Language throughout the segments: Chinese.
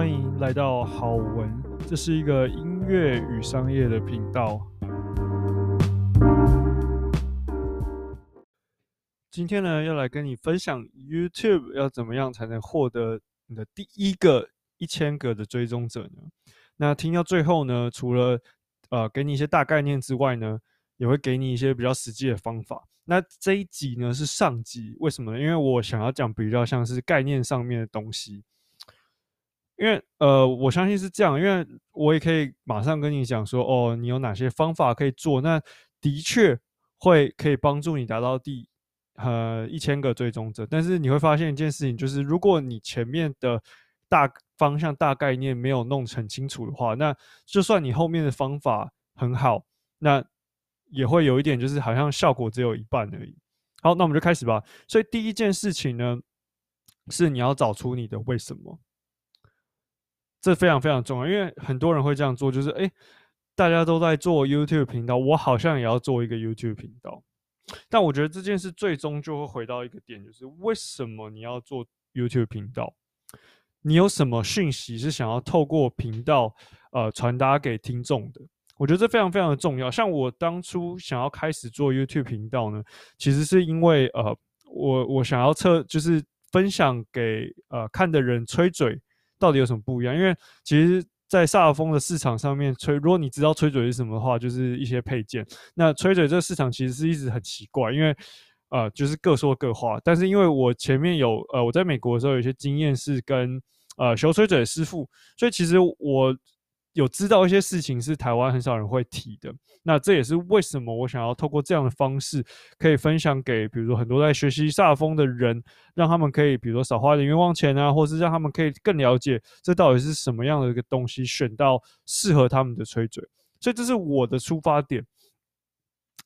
欢迎来到好文，这是一个音乐与商业的频道。今天呢，要来跟你分享 YouTube 要怎么样才能获得你的第一个一千个的追踪者呢？那听到最后呢，除了呃给你一些大概念之外呢，也会给你一些比较实际的方法。那这一集呢是上集，为什么呢？因为我想要讲比较像是概念上面的东西。因为呃，我相信是这样，因为我也可以马上跟你讲说，哦，你有哪些方法可以做，那的确会可以帮助你达到第呃一千个追踪者。但是你会发现一件事情，就是如果你前面的大方向、大概念没有弄很清楚的话，那就算你后面的方法很好，那也会有一点就是好像效果只有一半而已。好，那我们就开始吧。所以第一件事情呢，是你要找出你的为什么。这非常非常重要，因为很多人会这样做，就是哎，大家都在做 YouTube 频道，我好像也要做一个 YouTube 频道。但我觉得这件事最终就会回到一个点，就是为什么你要做 YouTube 频道？你有什么讯息是想要透过频道呃传达给听众的？我觉得这非常非常的重要。像我当初想要开始做 YouTube 频道呢，其实是因为呃，我我想要测，就是分享给呃看的人吹嘴。到底有什么不一样？因为其实，在萨尔风的市场上面，吹，如果你知道吹嘴是什么的话，就是一些配件。那吹嘴这个市场其实是一直很奇怪，因为呃，就是各说各话。但是因为我前面有呃，我在美国的时候有一些经验是跟呃修吹嘴师傅，所以其实我。有知道一些事情是台湾很少人会提的，那这也是为什么我想要透过这样的方式，可以分享给比如说很多在学习萨风的人，让他们可以比如说少花点冤枉钱啊，或是让他们可以更了解这到底是什么样的一个东西，选到适合他们的吹嘴。所以这是我的出发点。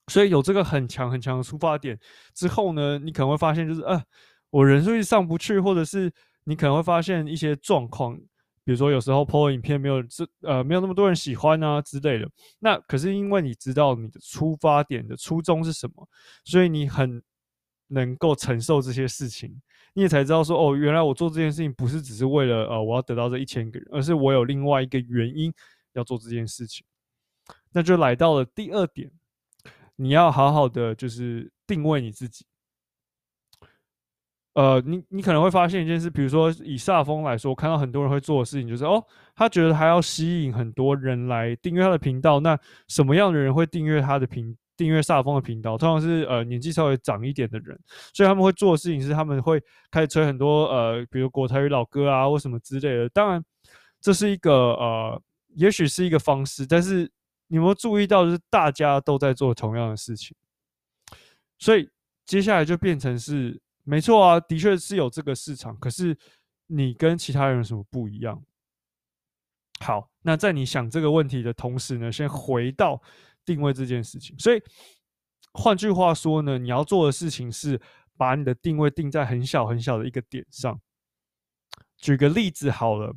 所以有这个很强很强的出发点之后呢，你可能会发现就是呃，我人数上不去，或者是你可能会发现一些状况。比如说，有时候 PO 影片没有这呃没有那么多人喜欢啊之类的，那可是因为你知道你的出发点的初衷是什么，所以你很能够承受这些事情，你也才知道说哦，原来我做这件事情不是只是为了呃我要得到这一千个人，而是我有另外一个原因要做这件事情。那就来到了第二点，你要好好的就是定位你自己。呃，你你可能会发现一件事，比如说以萨尔丰来说，看到很多人会做的事情就是，哦，他觉得还要吸引很多人来订阅他的频道。那什么样的人会订阅他的频订阅萨尔丰的频道？通常是呃年纪稍微长一点的人，所以他们会做的事情是，他们会开始吹很多呃，比如国台语老歌啊，或什么之类的。当然，这是一个呃，也许是一个方式，但是你有没有注意到，就是大家都在做同样的事情，所以接下来就变成是。没错啊，的确是有这个市场，可是你跟其他人有什么不一样？好，那在你想这个问题的同时呢，先回到定位这件事情。所以换句话说呢，你要做的事情是把你的定位定在很小很小的一个点上。举个例子好了。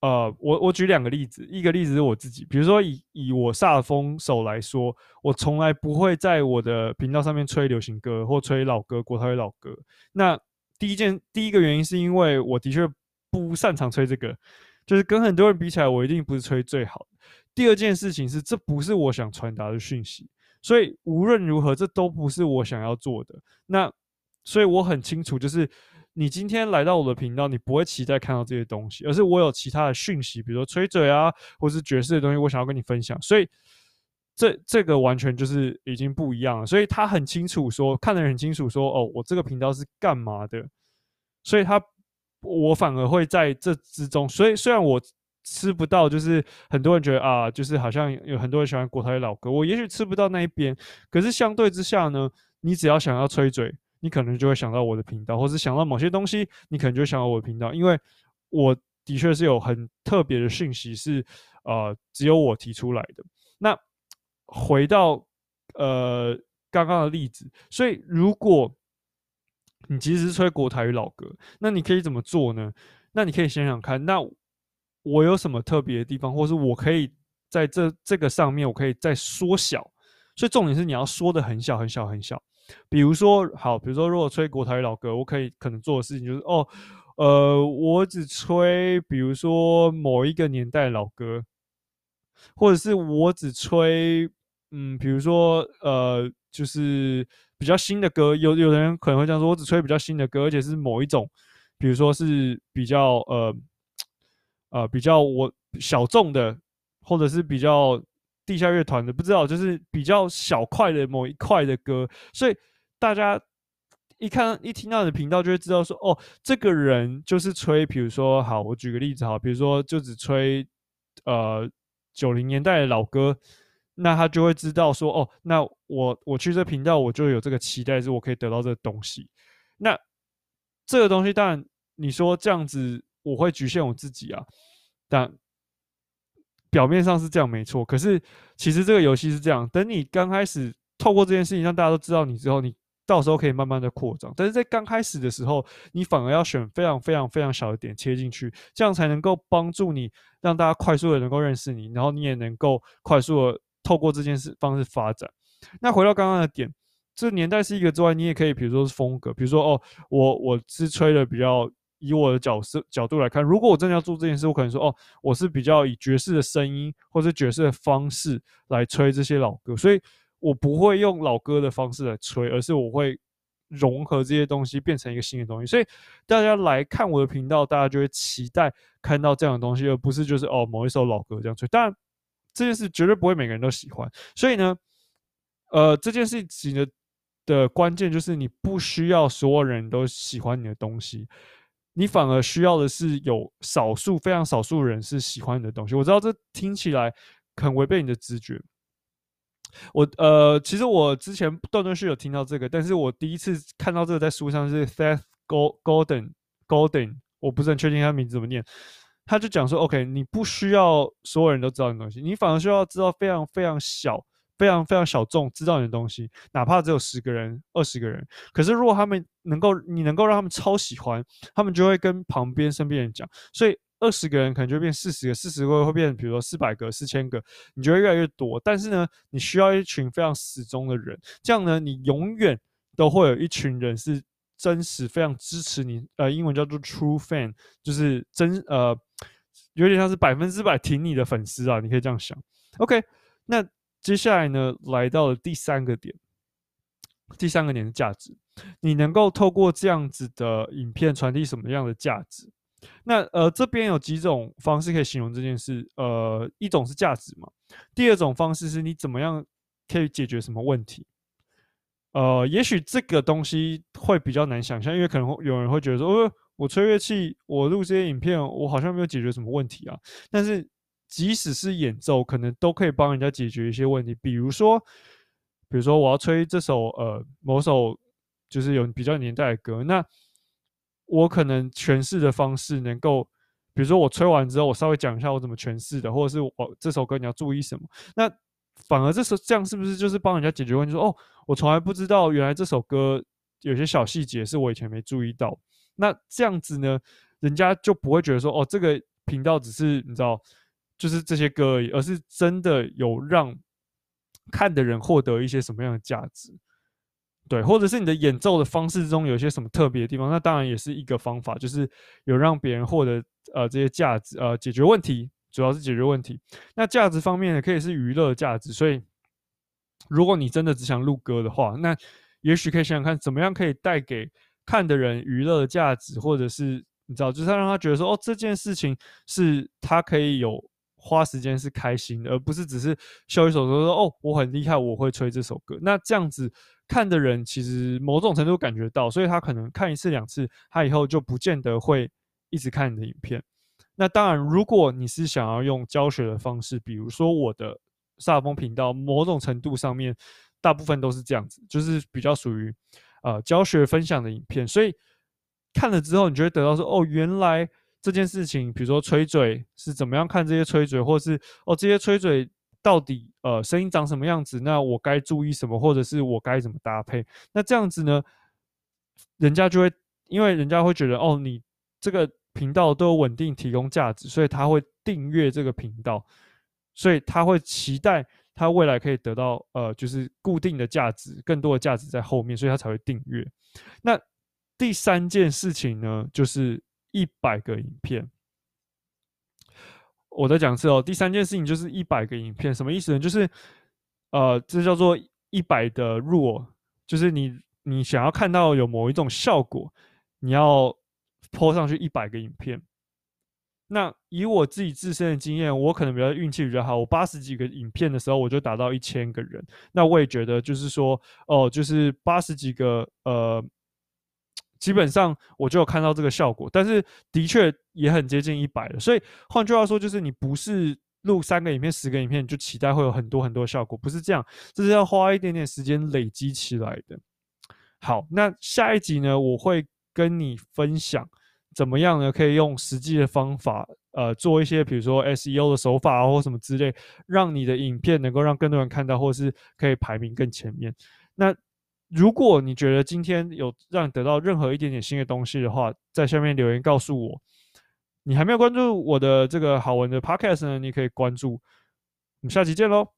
呃，我我举两个例子，一个例子是我自己，比如说以以我萨风手来说，我从来不会在我的频道上面吹流行歌或吹老歌、国台语老歌。那第一件第一个原因是因为我的确不擅长吹这个，就是跟很多人比起来，我一定不是吹最好的。第二件事情是，这不是我想传达的讯息，所以无论如何，这都不是我想要做的。那所以我很清楚，就是。你今天来到我的频道，你不会期待看到这些东西，而是我有其他的讯息，比如说吹嘴啊，或是爵士的东西，我想要跟你分享。所以这这个完全就是已经不一样了。所以他很清楚说，看的人很清楚说，哦，我这个频道是干嘛的。所以他我反而会在这之中。所以虽然我吃不到，就是很多人觉得啊，就是好像有很多人喜欢国台老歌，我也许吃不到那一边。可是相对之下呢，你只要想要吹嘴。你可能就会想到我的频道，或是想到某些东西，你可能就会想到我的频道，因为我的确是有很特别的讯息是，呃，只有我提出来的。那回到呃刚刚的例子，所以如果你其实是吹国台语老歌，那你可以怎么做呢？那你可以想想看，那我有什么特别的地方，或是我可以在这这个上面，我可以再缩小。所以重点是你要说的很小很小很小。比如说，好，比如说，如果吹国台老歌，我可以可能做的事情就是，哦，呃，我只吹，比如说某一个年代老歌，或者是我只吹，嗯，比如说呃，就是比较新的歌。有有人可能会这样说，我只吹比较新的歌，而且是某一种，比如说是比较呃 呃比较我小众的，或者是比较地下乐团的，不知道，就是比较小块的某一块的歌，所以大家。一看一听到你的频道，就会知道说，哦，这个人就是吹，比如说，好，我举个例子，好，比如说就只吹，呃，九零年代的老歌，那他就会知道说，哦，那我我去这频道，我就有这个期待，是我可以得到这个东西。那这个东西，当然你说这样子，我会局限我自己啊，但表面上是这样没错，可是其实这个游戏是这样，等你刚开始透过这件事情让大家都知道你之后，你。到时候可以慢慢的扩张，但是在刚开始的时候，你反而要选非常非常非常小的点切进去，这样才能够帮助你让大家快速的能够认识你，然后你也能够快速的透过这件事方式发展。那回到刚刚的点，这年代是一个之外，你也可以比如说是风格，比如说哦，我我是吹的比较以我的角色角度来看，如果我真的要做这件事，我可能说哦，我是比较以爵士的声音或者爵士的方式来吹这些老歌，所以。我不会用老歌的方式来吹，而是我会融合这些东西，变成一个新的东西。所以大家来看我的频道，大家就会期待看到这样的东西，而不是就是哦某一首老歌这样吹。当然，这件事绝对不会每个人都喜欢。所以呢，呃，这件事情的的关键就是你不需要所有人都喜欢你的东西，你反而需要的是有少数非常少数人是喜欢你的东西。我知道这听起来很违背你的直觉。我呃，其实我之前断断续续有听到这个，但是我第一次看到这个在书上是 Seth Godin Golden，我不是很确定他名字怎么念。他就讲说，OK，你不需要所有人都知道你的东西，你反而需要知道非常非常小、非常非常小众知道你的东西，哪怕只有十个人、二十个人。可是如果他们能够，你能够让他们超喜欢，他们就会跟旁边身边人讲，所以。二十个人可能就变四十个，四十个会变，比如说四百个、四千个，你就会越来越多。但是呢，你需要一群非常死忠的人，这样呢，你永远都会有一群人是真实、非常支持你。呃，英文叫做 true fan，就是真呃，有点像是百分之百挺你的粉丝啊，你可以这样想。OK，那接下来呢，来到了第三个点，第三个点的价值，你能够透过这样子的影片传递什么样的价值？那呃，这边有几种方式可以形容这件事。呃，一种是价值嘛，第二种方式是你怎么样可以解决什么问题。呃，也许这个东西会比较难想象，因为可能会有人会觉得说，哦，我吹乐器，我录这些影片，我好像没有解决什么问题啊。但是即使是演奏，可能都可以帮人家解决一些问题。比如说，比如说我要吹这首呃某首就是有比较年代的歌，那。我可能诠释的方式能够，比如说我吹完之后，我稍微讲一下我怎么诠释的，或者是我这首歌你要注意什么。那反而这首这样是不是就是帮人家解决问题？说哦，我从来不知道原来这首歌有些小细节是我以前没注意到。那这样子呢，人家就不会觉得说哦，这个频道只是你知道，就是这些歌而已，而是真的有让看的人获得一些什么样的价值。对，或者是你的演奏的方式中有些什么特别的地方，那当然也是一个方法，就是有让别人获得呃这些价值，呃解决问题，主要是解决问题。那价值方面呢，可以是娱乐价值。所以，如果你真的只想录歌的话，那也许可以想想看，怎么样可以带给看的人娱乐的价值，或者是你知道，就是让他觉得说，哦，这件事情是他可以有花时间是开心的，而不是只是秀一首歌说，哦，我很厉害，我会吹这首歌。那这样子。看的人其实某种程度感觉到，所以他可能看一次两次，他以后就不见得会一直看你的影片。那当然，如果你是想要用教学的方式，比如说我的萨尔丰频道，某种程度上面大部分都是这样子，就是比较属于呃教学分享的影片。所以看了之后，你就会得到说，哦，原来这件事情，比如说吹嘴是怎么样看这些吹嘴，或是哦这些吹嘴。到底呃声音长什么样子？那我该注意什么，或者是我该怎么搭配？那这样子呢，人家就会因为人家会觉得哦，你这个频道都有稳定提供价值，所以他会订阅这个频道，所以他会期待他未来可以得到呃就是固定的价值，更多的价值在后面，所以他才会订阅。那第三件事情呢，就是一百个影片。我再讲一次哦，第三件事情就是一百个影片，什么意思呢？就是呃，这叫做一百的 rule，就是你你想要看到有某一种效果，你要泼上去一百个影片。那以我自己自身的经验，我可能比较运气比较好，我八十几个影片的时候，我就达到一千个人。那我也觉得就是说，哦，就是八十几个，呃，基本上我就有看到这个效果，但是的确也很接近一百了。所以换句话说，就是你不是录三个影片、十个影片就期待会有很多很多效果，不是这样，这是要花一点点时间累积起来的。好，那下一集呢，我会跟你分享。怎么样呢？可以用实际的方法，呃，做一些比如说 SEO 的手法啊，或什么之类，让你的影片能够让更多人看到，或是可以排名更前面。那如果你觉得今天有让你得到任何一点点新的东西的话，在下面留言告诉我。你还没有关注我的这个好玩的 Podcast 呢，你可以关注。我们下期见喽！